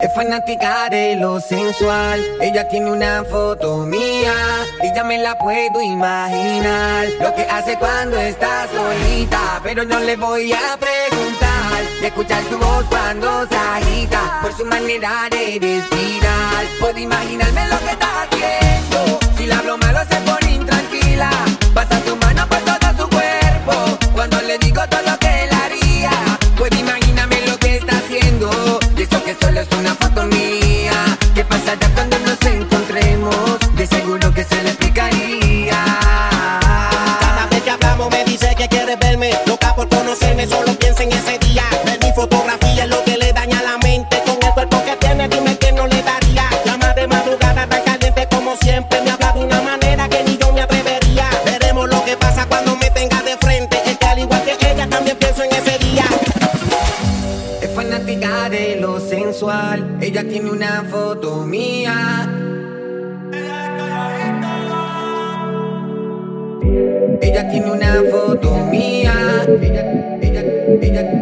Es fanática de lo sensual. Ella tiene una foto mía. Y ya me la puedo imaginar. Lo que hace cuando está solita. Pero no le voy a preguntar. De escuchar su voz cuando se agita. Por su manera de respirar. Puedo imaginarme lo que está fotografía es lo que le daña la mente. Con el cuerpo que tiene, dime que no le daría. Llama de madrugada tan caliente como siempre. Me habla de una manera que ni yo me atrevería. Veremos lo que pasa cuando me tenga de frente. Es que al igual que ella también pienso en ese día de lo sensual. Ella tiene una foto mía. Ella tiene una foto mía. Ella, ella, ella,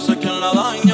no sé quién la daña.